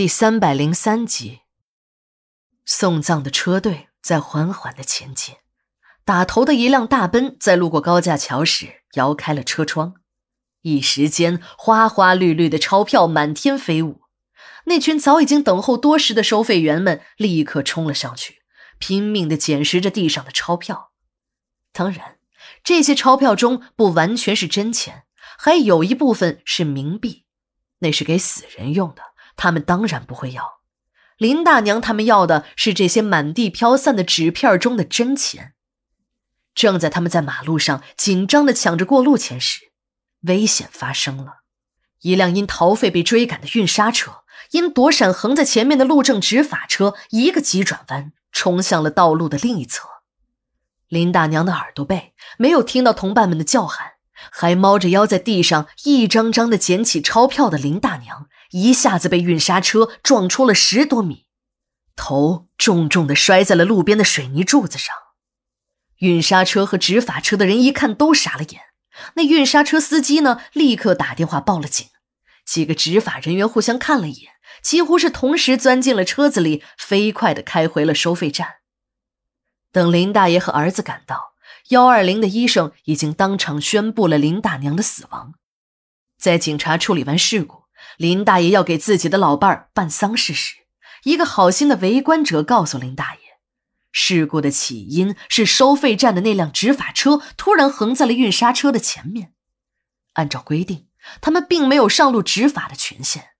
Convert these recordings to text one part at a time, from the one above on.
第三百零三集，送葬的车队在缓缓的前进。打头的一辆大奔在路过高架桥时摇开了车窗，一时间花花绿绿的钞票满天飞舞。那群早已经等候多时的收费员们立刻冲了上去，拼命的捡拾着地上的钞票。当然，这些钞票中不完全是真钱，还有一部分是冥币，那是给死人用的。他们当然不会要，林大娘他们要的是这些满地飘散的纸片中的真钱。正在他们在马路上紧张的抢着过路钱时，危险发生了。一辆因逃费被追赶的运沙车，因躲闪横在前面的路政执法车，一个急转弯冲向了道路的另一侧。林大娘的耳朵背没有听到同伴们的叫喊，还猫着腰在地上一张张的捡起钞票的林大娘。一下子被运沙车撞出了十多米，头重重的摔在了路边的水泥柱子上。运沙车和执法车的人一看都傻了眼。那运沙车司机呢，立刻打电话报了警。几个执法人员互相看了一眼，几乎是同时钻进了车子里，飞快的开回了收费站。等林大爷和儿子赶到，幺二零的医生已经当场宣布了林大娘的死亡。在警察处理完事故。林大爷要给自己的老伴儿办丧事时，一个好心的围观者告诉林大爷，事故的起因是收费站的那辆执法车突然横在了运沙车的前面。按照规定，他们并没有上路执法的权限。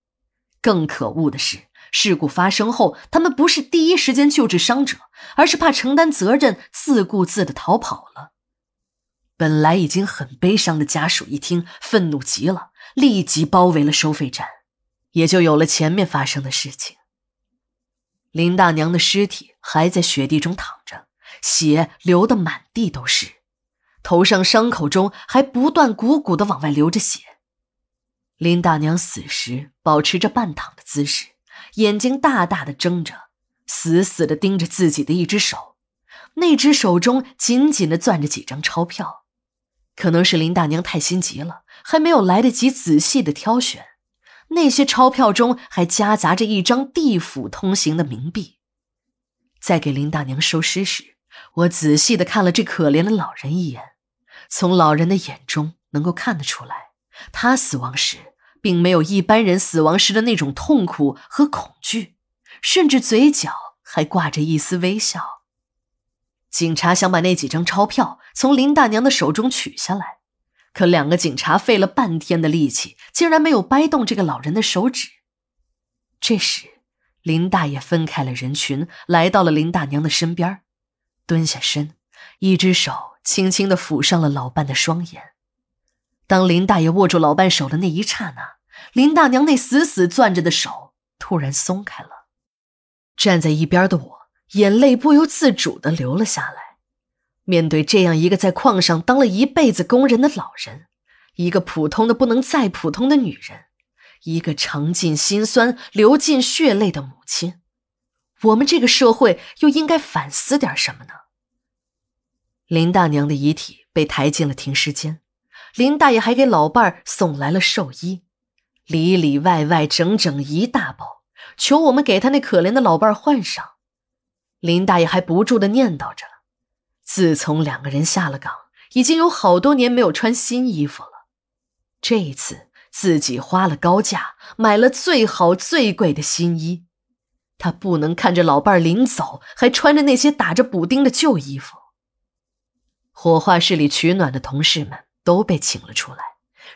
更可恶的是，事故发生后，他们不是第一时间救治伤者，而是怕承担责任，自顾自的逃跑了。本来已经很悲伤的家属一听，愤怒极了。立即包围了收费站，也就有了前面发生的事情。林大娘的尸体还在雪地中躺着，血流得满地都是，头上伤口中还不断鼓鼓的往外流着血。林大娘死时保持着半躺的姿势，眼睛大大的睁着，死死的盯着自己的一只手，那只手中紧紧的攥着几张钞票。可能是林大娘太心急了。还没有来得及仔细的挑选，那些钞票中还夹杂着一张地府通行的冥币。在给林大娘收尸时，我仔细的看了这可怜的老人一眼，从老人的眼中能够看得出来，他死亡时并没有一般人死亡时的那种痛苦和恐惧，甚至嘴角还挂着一丝微笑。警察想把那几张钞票从林大娘的手中取下来。可两个警察费了半天的力气，竟然没有掰动这个老人的手指。这时，林大爷分开了人群，来到了林大娘的身边，蹲下身，一只手轻轻的抚上了老伴的双眼。当林大爷握住老伴手的那一刹那，林大娘那死死攥着的手突然松开了。站在一边的我，眼泪不由自主的流了下来。面对这样一个在矿上当了一辈子工人的老人，一个普通的不能再普通的女人，一个尝尽辛酸、流尽血泪的母亲，我们这个社会又应该反思点什么呢？林大娘的遗体被抬进了停尸间，林大爷还给老伴儿送来了寿衣，里里外外整整一大包，求我们给他那可怜的老伴儿换上。林大爷还不住的念叨着。自从两个人下了岗，已经有好多年没有穿新衣服了。这一次，自己花了高价买了最好最贵的新衣，他不能看着老伴儿临走还穿着那些打着补丁的旧衣服。火化室里取暖的同事们都被请了出来，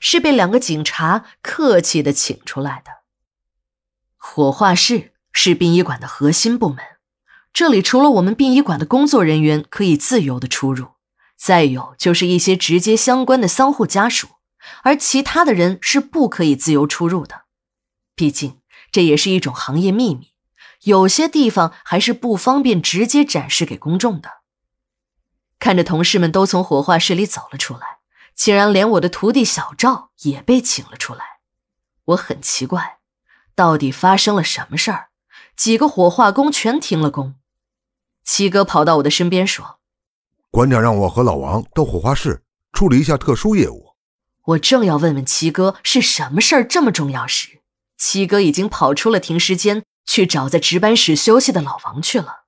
是被两个警察客气的请出来的。火化室是殡仪馆的核心部门。这里除了我们殡仪馆的工作人员可以自由的出入，再有就是一些直接相关的丧户家属，而其他的人是不可以自由出入的。毕竟这也是一种行业秘密，有些地方还是不方便直接展示给公众的。看着同事们都从火化室里走了出来，竟然连我的徒弟小赵也被请了出来，我很奇怪，到底发生了什么事儿？几个火化工全停了工。七哥跑到我的身边说：“馆长让我和老王到火化室处理一下特殊业务。”我正要问问七哥是什么事儿这么重要时，七哥已经跑出了停尸间，去找在值班室休息的老王去了。